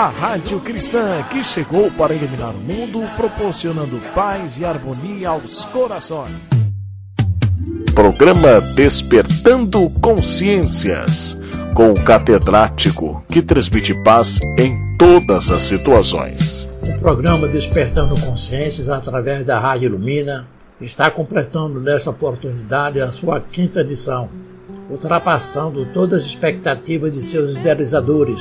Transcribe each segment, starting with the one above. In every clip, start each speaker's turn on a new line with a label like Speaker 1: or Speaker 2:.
Speaker 1: A Rádio Cristã que chegou para iluminar o mundo, proporcionando paz e harmonia aos corações. Programa Despertando Consciências, com o catedrático que transmite paz em todas as situações.
Speaker 2: O programa Despertando Consciências, através da Rádio Ilumina, está completando nesta oportunidade a sua quinta edição, ultrapassando todas as expectativas de seus idealizadores,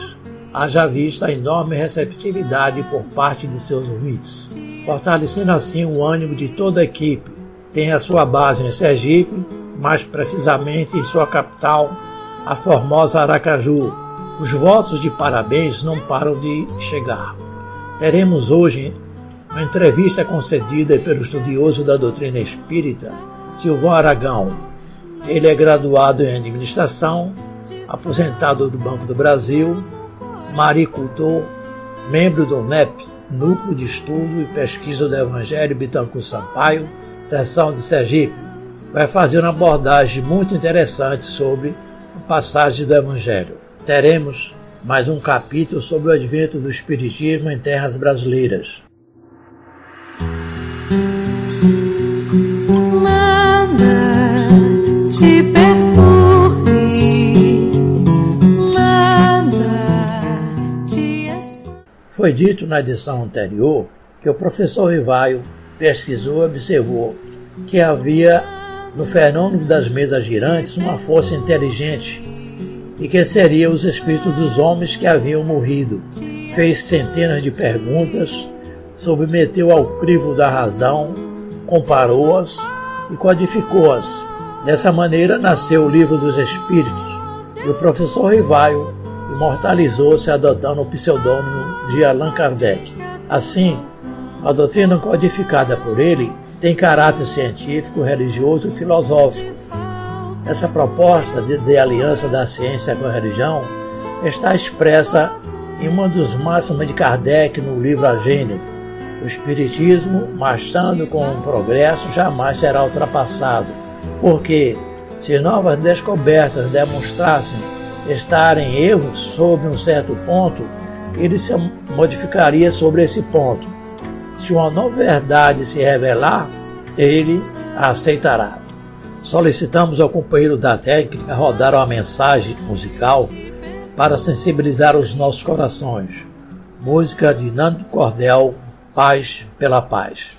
Speaker 2: haja vista a enorme receptividade por parte de seus ouvintes, fortalecendo assim o ânimo de toda a equipe. Tem a sua base em Sergipe, mais precisamente em sua capital, a formosa Aracaju. Os votos de parabéns não param de chegar. Teremos hoje uma entrevista concedida pelo estudioso da doutrina espírita, Silvão Aragão. Ele é graduado em administração, aposentado do Banco do Brasil, maricultor, membro do MEP, Núcleo de Estudo e Pesquisa do Evangelho Bitancourt Sampaio, seção de Sergipe. Vai fazer uma abordagem muito interessante sobre a passagem do Evangelho. Teremos mais um capítulo sobre o advento do Espiritismo em terras brasileiras.
Speaker 3: Nada te perturbe,
Speaker 2: Foi dito na edição anterior que o professor Rivaio pesquisou e observou que havia no fenômeno das mesas girantes uma força inteligente e que seriam os espíritos dos homens que haviam morrido. Fez centenas de perguntas, submeteu ao crivo da razão, comparou-as e codificou-as. Dessa maneira nasceu o Livro dos Espíritos e o professor Rivaio imortalizou-se adotando o pseudônimo de Allan Kardec. Assim, a doutrina codificada por ele tem caráter científico, religioso e filosófico. Essa proposta de, de aliança da ciência com a religião está expressa em uma dos máximos de Kardec no livro A Gênese. O Espiritismo, marchando com o progresso, jamais será ultrapassado, porque se novas descobertas demonstrassem estarem erros sobre um certo ponto, ele se modificaria sobre esse ponto. Se uma nova verdade se revelar, ele a aceitará. Solicitamos ao companheiro da técnica rodar uma mensagem musical para sensibilizar os nossos corações. Música de Nando Cordel, Paz pela Paz.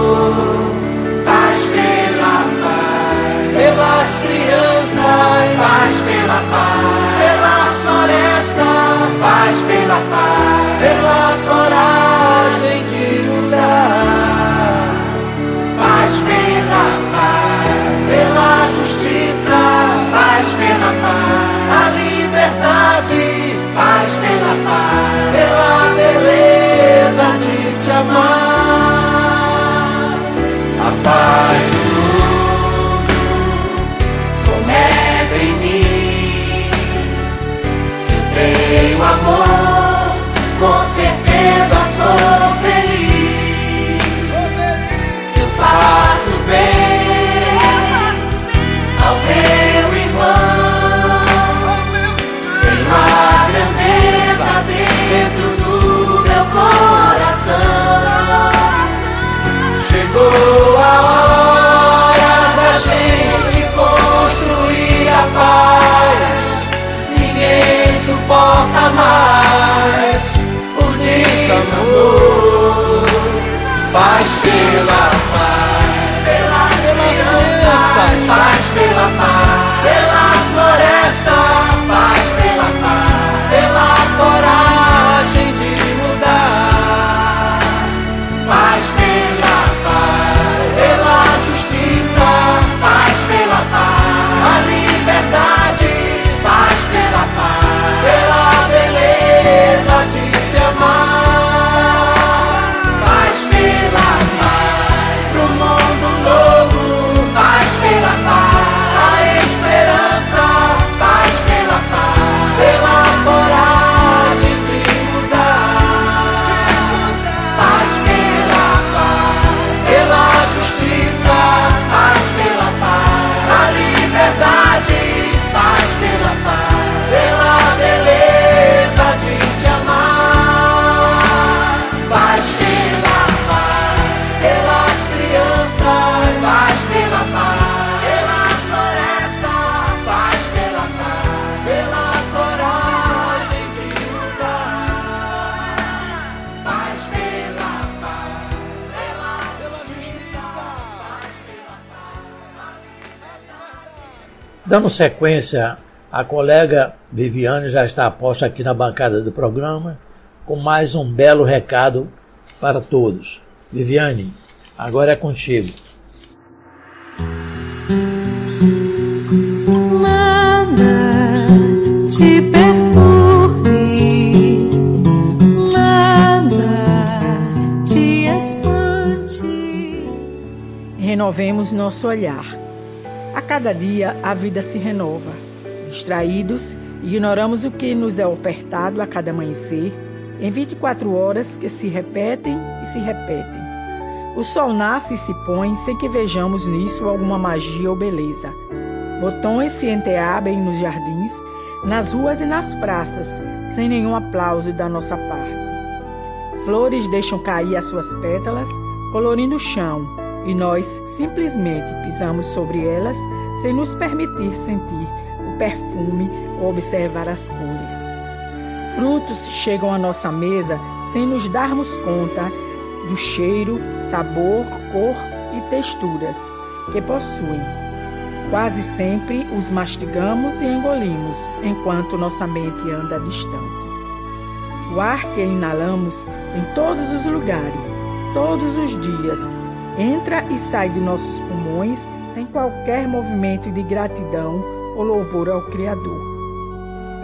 Speaker 2: Dando sequência, a colega Viviane já está posta aqui na bancada do programa com mais um belo recado para todos. Viviane, agora é contigo.
Speaker 3: Nada te perturbe, nada te espante.
Speaker 4: Renovemos nosso olhar. A cada dia a vida se renova. Distraídos, ignoramos o que nos é ofertado a cada amanhecer, em 24 horas que se repetem e se repetem. O sol nasce e se põe sem que vejamos nisso alguma magia ou beleza. Botões se enteabem nos jardins, nas ruas e nas praças, sem nenhum aplauso da nossa parte. Flores deixam cair as suas pétalas, colorindo o chão, e nós simplesmente pisamos sobre elas sem nos permitir sentir o perfume ou observar as cores. Frutos chegam à nossa mesa sem nos darmos conta do cheiro, sabor, cor e texturas que possuem. Quase sempre os mastigamos e engolimos enquanto nossa mente anda distante. O ar que inalamos em todos os lugares, todos os dias, entra e sai de nossos pulmões sem qualquer movimento de gratidão ou louvor ao Criador.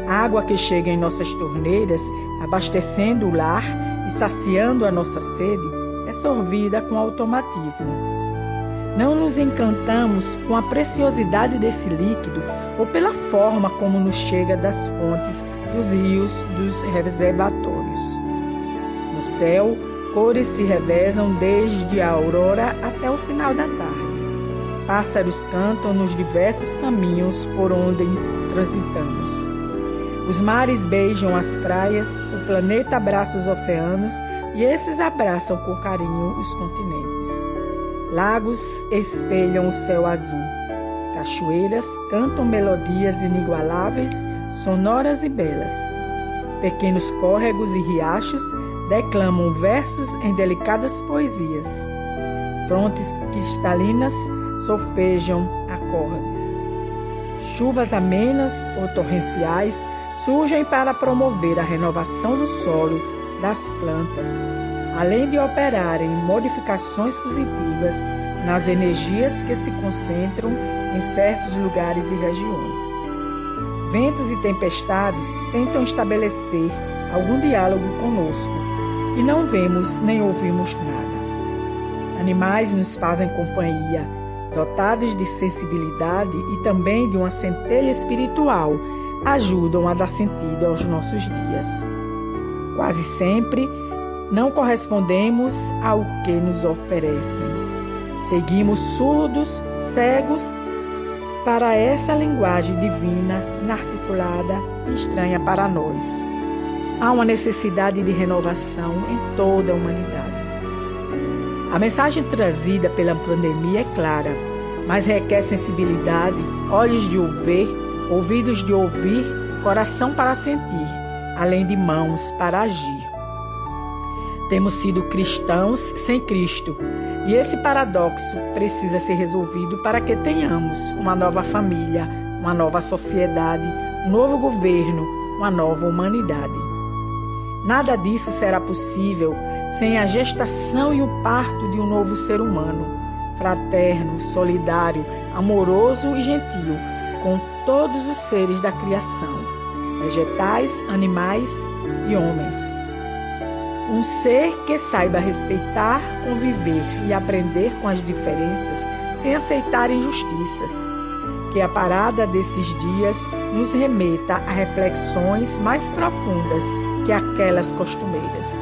Speaker 4: A água que chega em nossas torneiras, abastecendo o lar e saciando a nossa sede, é sorvida com automatismo. Não nos encantamos com a preciosidade desse líquido ou pela forma como nos chega das fontes, dos rios, dos reservatórios. No céu, cores se revezam desde a aurora até o final da tarde. Pássaros cantam nos diversos caminhos por onde transitamos. Os mares beijam as praias, o planeta abraça os oceanos e esses abraçam com carinho os continentes. Lagos espelham o céu azul. Cachoeiras cantam melodias inigualáveis, sonoras e belas. Pequenos córregos e riachos declamam versos em delicadas poesias. Frontes cristalinas solfejam acordes. Chuvas amenas ou torrenciais surgem para promover a renovação do solo, das plantas, além de operarem modificações positivas nas energias que se concentram em certos lugares e regiões. Ventos e tempestades tentam estabelecer algum diálogo conosco e não vemos nem ouvimos nada. Animais nos fazem companhia, dotados de sensibilidade e também de uma centelha espiritual ajudam a dar sentido aos nossos dias. Quase sempre não correspondemos ao que nos oferecem. Seguimos surdos, cegos para essa linguagem divina, inarticulada e estranha para nós. Há uma necessidade de renovação em toda a humanidade. A mensagem trazida pela pandemia é clara, mas requer sensibilidade, olhos de ouvir ouvidos de ouvir, coração para sentir, além de mãos para agir. Temos sido cristãos sem Cristo, e esse paradoxo precisa ser resolvido para que tenhamos uma nova família, uma nova sociedade, um novo governo, uma nova humanidade. Nada disso será possível sem a gestação e o parto de um novo ser humano, fraterno, solidário, amoroso e gentil, com todos os seres da criação, vegetais, animais e homens. Um ser que saiba respeitar, conviver e aprender com as diferenças sem aceitar injustiças. Que a parada desses dias nos remeta a reflexões mais profundas que aquelas costumeiras.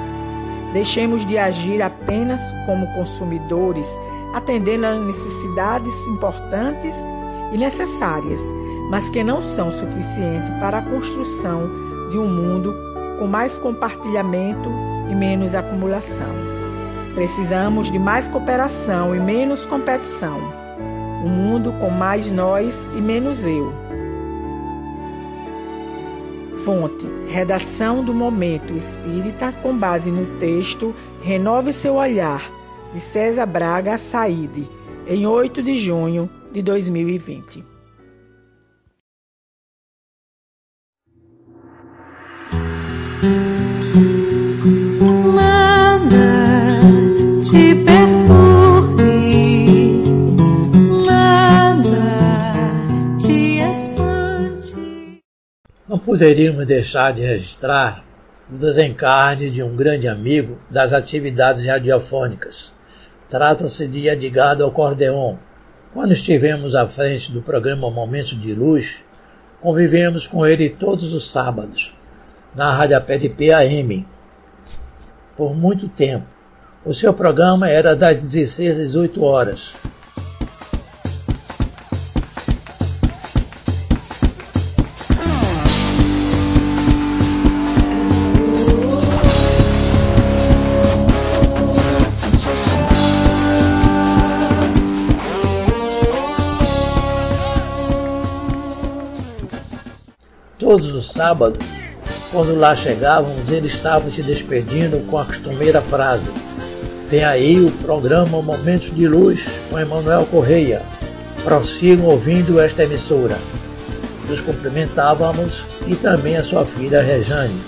Speaker 4: Deixemos de agir apenas como consumidores, atendendo a necessidades importantes e necessárias, mas que não são suficientes para a construção de um mundo com mais compartilhamento e menos acumulação. Precisamos de mais cooperação e menos competição. Um mundo com mais nós e menos eu. Fonte: Redação do Momento Espírita com base no texto Renove seu olhar de César Braga Saide, em 8 de junho de 2020.
Speaker 2: Poderíamos deixar de registrar o desencarne de um grande amigo das atividades radiofônicas. Trata-se de Edgardo Acordeon. Quando estivemos à frente do programa Momentos de Luz, convivemos com ele todos os sábados, na Rádio PDP AM, por muito tempo. O seu programa era das 16 às 18 horas. Sábados, quando lá chegávamos, ele estava se despedindo com a costumeira frase: Tem aí o programa Momentos de Luz com Emanuel Correia. Prossigam ouvindo esta emissora. Nos cumprimentávamos e também a sua filha Rejane.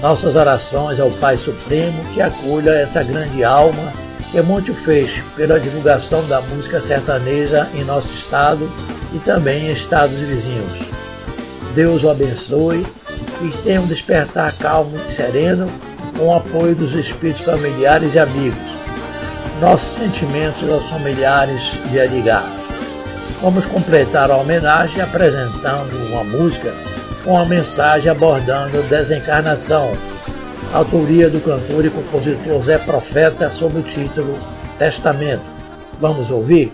Speaker 2: Nossas orações ao Pai Supremo que acolha essa grande alma que muito fez pela divulgação da música sertaneja em nosso estado e também em estados vizinhos. Deus o abençoe e tenha um despertar calmo e sereno com o apoio dos espíritos familiares e amigos. Nossos sentimentos aos familiares de Edgar. Vamos completar a homenagem apresentando uma música com a mensagem abordando desencarnação, autoria do cantor e compositor Zé Profeta sob o título Testamento. Vamos ouvir?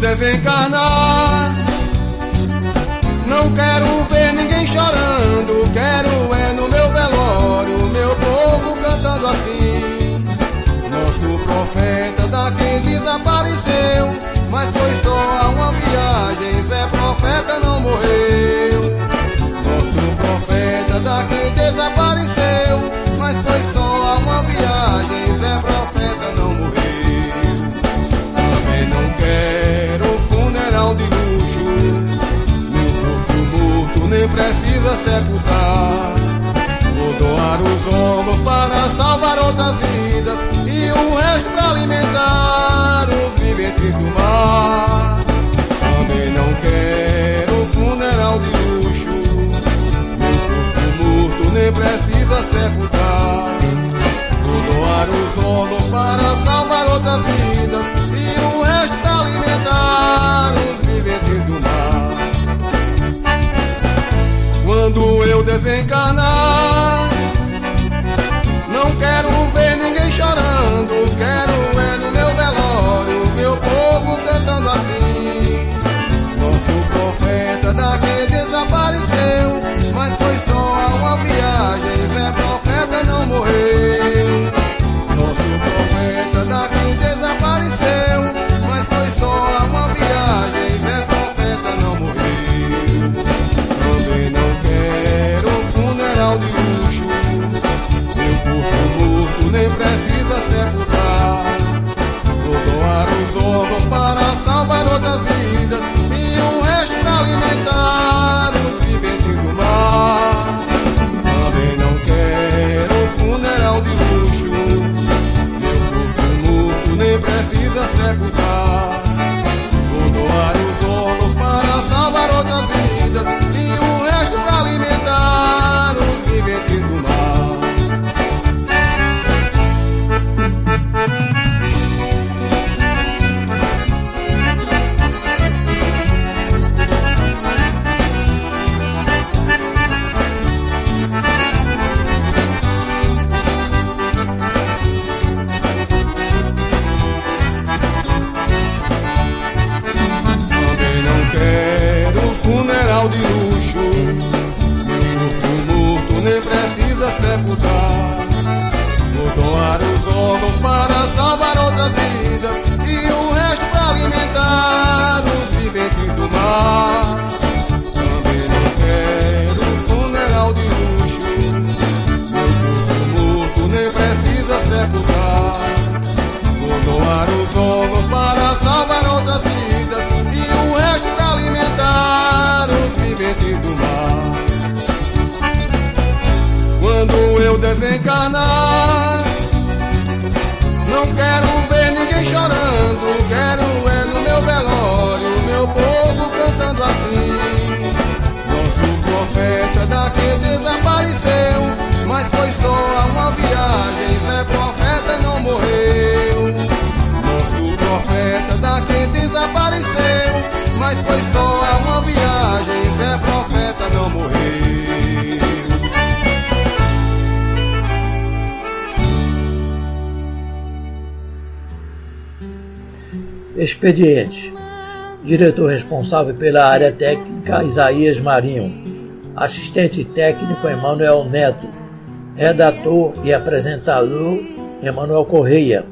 Speaker 5: Desencarnar, não quero ver ninguém chorando. Quero é no meu velório, meu povo cantando assim. Nosso profeta daqui desapareceu, mas foi só uma viagem. Zé Profeta não morreu. Precisa sepultar. Vou doar os órgãos para salvar outras vidas e o resto para alimentar os viventes do mar. Também não quero funeral de luxo. Meu corpo morto nem precisa sepultar. Doar os órgãos para salvar outras vidas para salvar outras vidas e o resto para alimentar os viventes do mar. Também não quero funeral de luxo, meu corpo morto nem precisa sepultar. Vou doar os órgãos para salvar outras vidas e o resto para alimentar os viventes do mar. Quando eu desencarnar, não quero ver ninguém chorando, quero é no meu velório, meu povo cantando assim. Nosso profeta daqui desapareceu, mas foi só uma viagem, Zé Profeta não morreu. Nosso profeta daqui desapareceu, mas foi só uma viagem, Zé Profeta não morreu.
Speaker 2: Expediente. Diretor responsável pela área técnica Isaías Marinho. Assistente técnico Emanuel Neto. Redator e apresentador Emanuel Correia.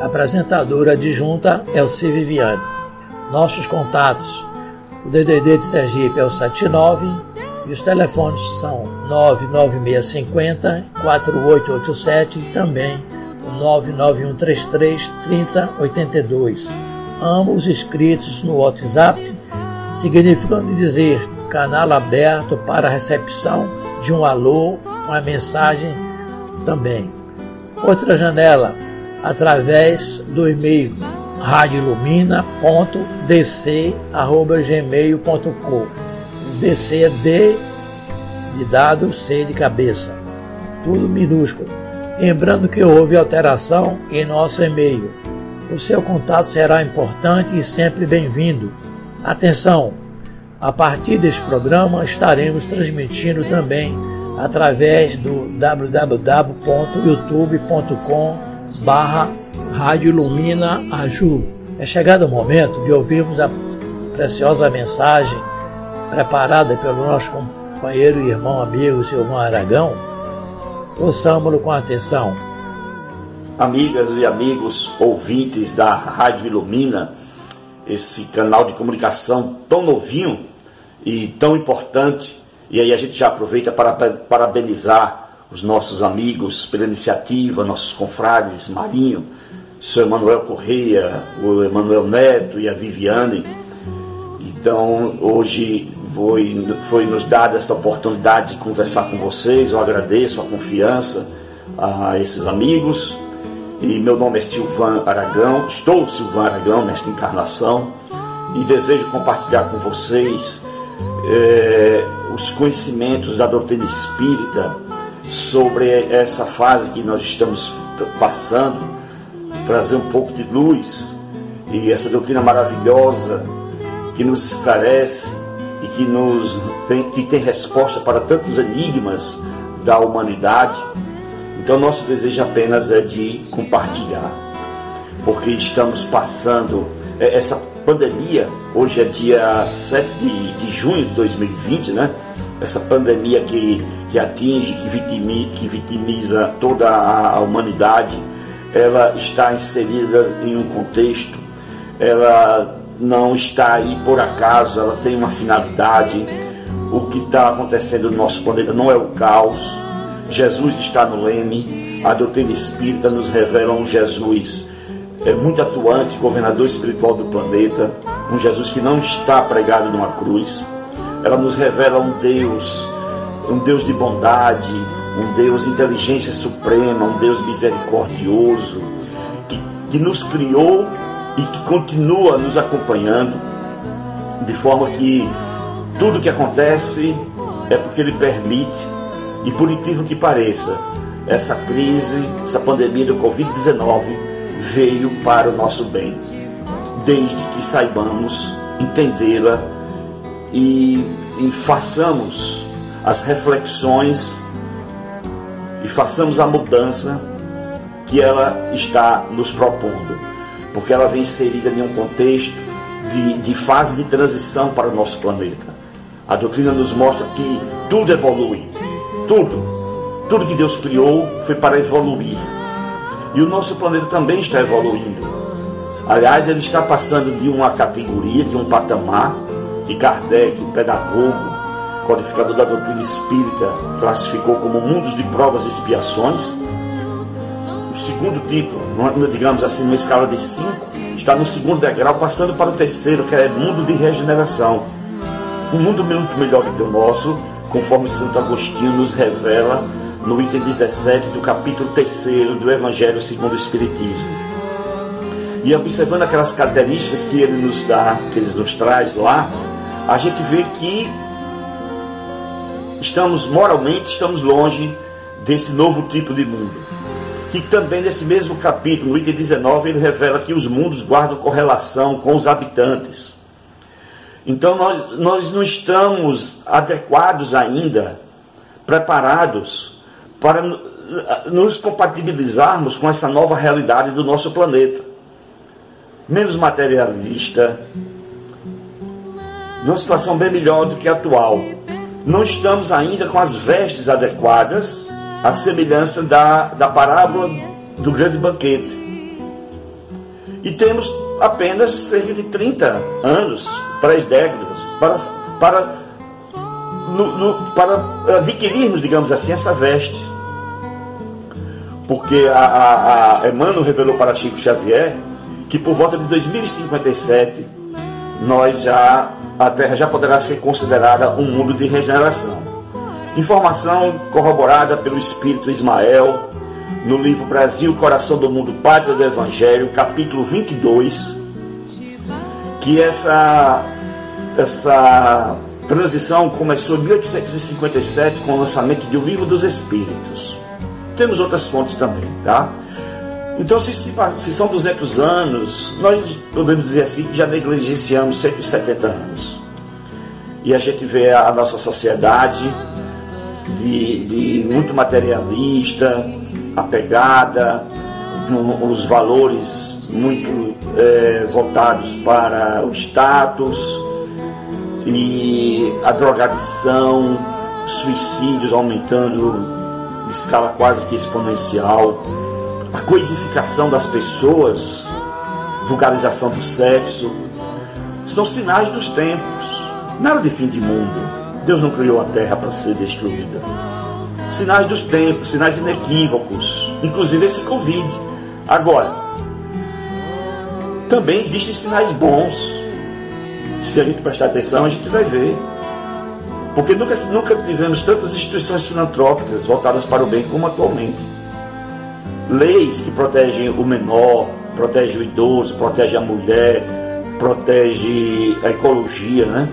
Speaker 2: Apresentadora adjunta Elci Viviane. Nossos contatos. O DDD de Sergipe é o 79 e os telefones são 99650 4887 e também o 99133 3082 ambos escritos no WhatsApp, significando dizer canal aberto para recepção de um alô, uma mensagem também. Outra janela, através do e-mail radiolumina.dc.gmail.com DC é D de dado, C de cabeça. Tudo minúsculo. Lembrando que houve alteração em nosso e-mail o seu contato será importante e sempre bem-vindo. Atenção! A partir deste programa estaremos transmitindo também através do www.youtube.com barra Rádio Lumina Aju. É chegado o momento de ouvirmos a preciosa mensagem preparada pelo nosso companheiro e irmão amigo Silvão Aragão. Ouçamos-lo com atenção
Speaker 6: amigas e amigos ouvintes da Rádio Ilumina, esse canal de comunicação tão novinho e tão importante. E aí a gente já aproveita para parabenizar os nossos amigos pela iniciativa, nossos confrades Marinho, seu Emanuel Correia, o Emanuel Neto e a Viviane. Então hoje foi, foi nos dada essa oportunidade de conversar com vocês. Eu agradeço a confiança a esses amigos e meu nome é Silvan Aragão, estou Silvan Aragão nesta encarnação e desejo compartilhar com vocês é, os conhecimentos da doutrina espírita sobre essa fase que nós estamos passando, trazer um pouco de luz e essa doutrina maravilhosa que nos esclarece e que nos tem, que tem resposta para tantos enigmas da humanidade então, nosso desejo apenas é de compartilhar, porque estamos passando é, essa pandemia. Hoje é dia 7 de, de junho de 2020, né? Essa pandemia que, que atinge, que, vitimi, que vitimiza toda a humanidade, ela está inserida em um contexto, ela não está aí por acaso, ela tem uma finalidade. O que está acontecendo no nosso planeta não é o caos, Jesus está no leme, a doutrina espírita nos revela um Jesus é, muito atuante, governador espiritual do planeta, um Jesus que não está pregado numa cruz. Ela nos revela um Deus, um Deus de bondade, um Deus de inteligência suprema, um Deus misericordioso, que, que nos criou e que continua nos acompanhando, de forma que tudo que acontece é porque Ele permite e por incrível que pareça, essa crise, essa pandemia do Covid-19 veio para o nosso bem, desde que saibamos entendê-la e, e façamos as reflexões e façamos a mudança que ela está nos propondo, porque ela vem inserida em um contexto de, de fase de transição para o nosso planeta. A doutrina nos mostra que tudo evolui, tudo, tudo que Deus criou foi para evoluir. E o nosso planeta também está evoluindo. Aliás, ele está passando de uma categoria, de um patamar, que Kardec, pedagogo, codificador da doutrina espírita, classificou como mundos de provas e expiações. O segundo tipo, digamos assim, numa escala de cinco, está no segundo degrau, passando para o terceiro, que é mundo de regeneração. Um mundo muito melhor do que o nosso, conforme Santo Agostinho nos revela no item 17 do capítulo 3 do Evangelho segundo o Espiritismo. E observando aquelas características que ele nos dá, que ele nos traz lá, a gente vê que estamos moralmente estamos longe desse novo tipo de mundo. Que também nesse mesmo capítulo, no item 19, ele revela que os mundos guardam correlação com os habitantes. Então nós, nós não estamos adequados ainda, preparados para nos compatibilizarmos com essa nova realidade do nosso planeta. Menos materialista, numa situação bem melhor do que a atual não estamos ainda com as vestes adequadas à semelhança da, da parábola do grande banquete. E temos apenas cerca de 30 anos, três décadas, para, para, no, no, para adquirirmos, digamos assim, essa veste. Porque a, a, a Emmanuel revelou para Chico Xavier que por volta de 2057 nós já a Terra já poderá ser considerada um mundo de regeneração. Informação corroborada pelo Espírito Ismael no livro Brasil, Coração do Mundo, Pátria do Evangelho, capítulo 22, que essa, essa transição começou em 1857 com o lançamento de O Livro dos Espíritos. Temos outras fontes também, tá? Então, se, se, são 200 anos, nós podemos dizer assim que já negligenciamos 170 anos. E a gente vê a, nossa sociedade de, de muito materialista, apegada, os valores muito é, voltados para o status e a drogadição, suicídios aumentando em escala quase que exponencial a coisificação das pessoas, vulgarização do sexo, são sinais dos tempos. Nada de fim de mundo. Deus não criou a terra para ser destruída. Sinais dos tempos, sinais inequívocos, inclusive esse Covid. Agora, também existem sinais bons. Se a gente prestar atenção, a gente vai ver. Porque nunca, nunca tivemos tantas instituições filantrópicas voltadas para o bem como atualmente leis que protegem o menor, protegem o idoso, protegem a mulher, protegem a ecologia, né?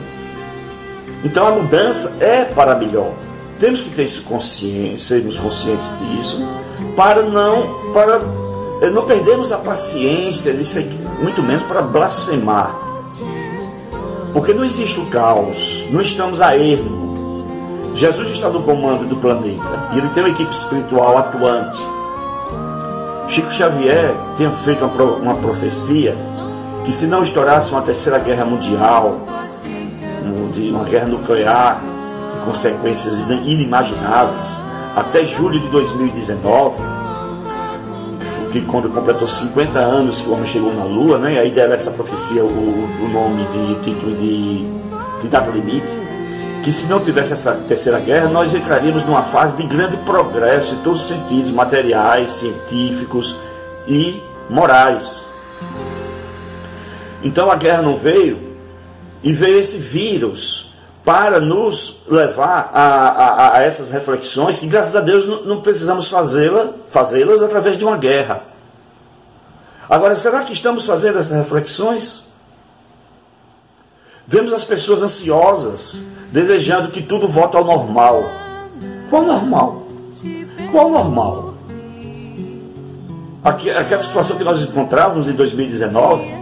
Speaker 6: Então a mudança é para melhor. Temos que ter isso consciência, sermos conscientes disso, para não, para eh, não perdermos a paciência, disso muito menos para blasfemar. Porque não existe o caos, não estamos a erro. Jesus está no comando do planeta e ele tem uma equipe espiritual atuante Chico Xavier tinha feito uma, uma profecia que se não estourasse uma terceira guerra mundial, uma guerra nuclear, consequências inimagináveis, até julho de 2019, que quando completou 50 anos que o homem chegou na Lua, né, e aí deram essa profecia o, o nome de título de, de data limite, que se não tivesse essa terceira guerra, nós entraríamos numa fase de grande progresso em todos os sentidos, materiais, científicos e morais. Então a guerra não veio e veio esse vírus para nos levar a, a, a essas reflexões que graças a Deus não, não precisamos fazê-las fazê-las através de uma guerra. Agora, será que estamos fazendo essas reflexões? Vemos as pessoas ansiosas, desejando que tudo volte ao normal. Qual normal? Qual normal? aquela situação que nós encontrávamos em 2019,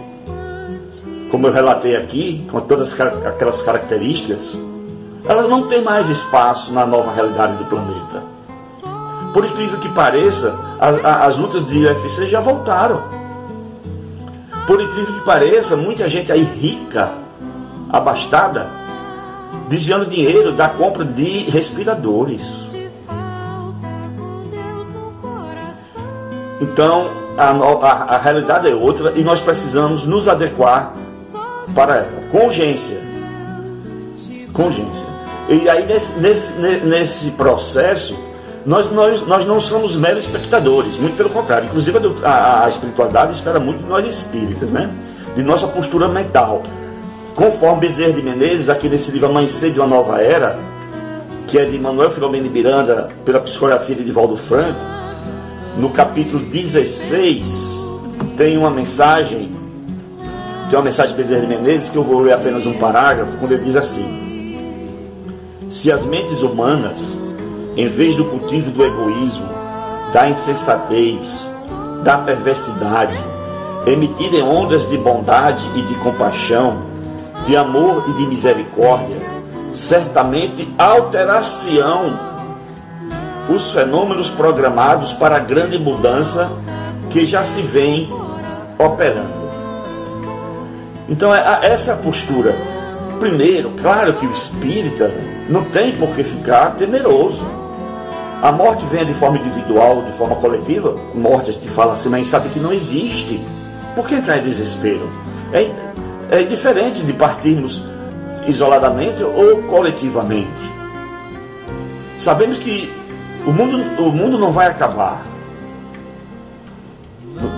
Speaker 6: como eu relatei aqui, com todas aquelas características, ela não tem mais espaço na nova realidade do planeta. Por incrível que pareça, as, as lutas de UFC já voltaram. Por incrível que pareça, muita gente aí rica, abastada, desviando dinheiro da compra de respiradores. Então, a, a, a realidade é outra e nós precisamos nos adequar para ela, com urgência. Com. E aí, nesse, nesse, nesse processo, nós, nós, nós não somos meros espectadores, muito pelo contrário. Inclusive, a, a espiritualidade espera muito de nós espíritas, né? de nossa postura mental. Conforme Bezerra de Menezes, aqui nesse livro Amanhecer de uma Nova Era, que é de Manuel Filomeno Miranda, pela psicografia de Divaldo Franco, no capítulo 16, tem uma mensagem, tem uma mensagem de Bezerra de Menezes, que eu vou ler apenas um parágrafo, quando ele diz assim: Se as mentes humanas, em vez do cultivo do egoísmo, da insensatez, da perversidade, emitirem ondas de bondade e de compaixão, de amor e de misericórdia, certamente alterar-se-ão os fenômenos programados para a grande mudança que já se vem operando. Então, é essa postura. Primeiro, claro que o espírita não tem por que ficar temeroso. A morte vem de forma individual, de forma coletiva. Morte, a gente fala assim, mas sabe que não existe. Por que entrar em desespero? É, é diferente de partirmos isoladamente ou coletivamente. Sabemos que o mundo, o mundo não vai acabar.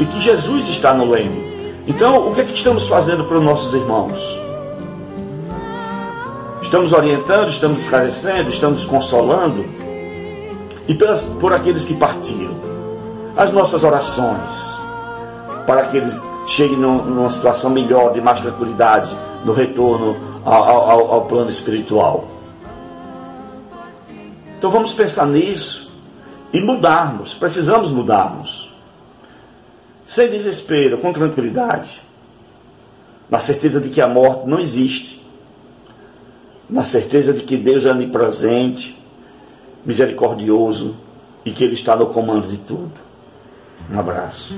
Speaker 6: E que Jesus está no leme. Então, o que é que estamos fazendo para os nossos irmãos? Estamos orientando, estamos esclarecendo, estamos consolando. E pelas, por aqueles que partiram. As nossas orações para que eles cheguem numa situação melhor, de mais tranquilidade, no retorno ao, ao, ao plano espiritual. Então vamos pensar nisso e mudarmos, precisamos mudarmos. Sem desespero, com tranquilidade, na certeza de que a morte não existe, na certeza de que Deus é onipresente, misericordioso e que Ele está no comando de tudo. Um abraço.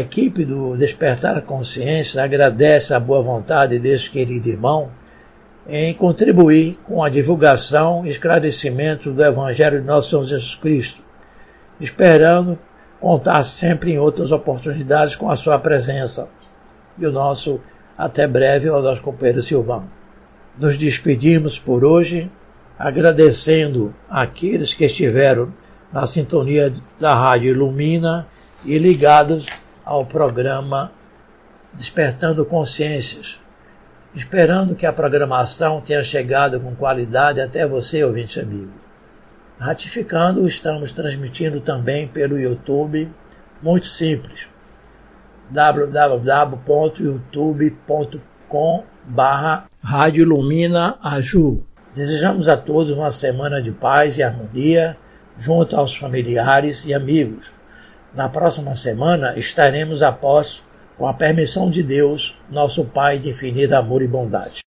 Speaker 2: A equipe do Despertar a Consciência agradece a boa vontade desse querido irmão em contribuir com a divulgação e esclarecimento do Evangelho de nosso Senhor Jesus Cristo, esperando contar sempre em outras oportunidades com a sua presença. E o nosso até breve ao nosso companheiro Silvão. Nos despedimos por hoje, agradecendo aqueles que estiveram na sintonia da Rádio Ilumina e ligados ao programa Despertando Consciências, esperando que a programação tenha chegado com qualidade até você, ouvinte amigo. Ratificando, estamos transmitindo também pelo YouTube, muito simples, www.youtube.com barra Rádio Lumina Aju. Desejamos a todos uma semana de paz e harmonia junto aos familiares e amigos na próxima semana estaremos a com a permissão de Deus, nosso Pai de infinito amor e bondade.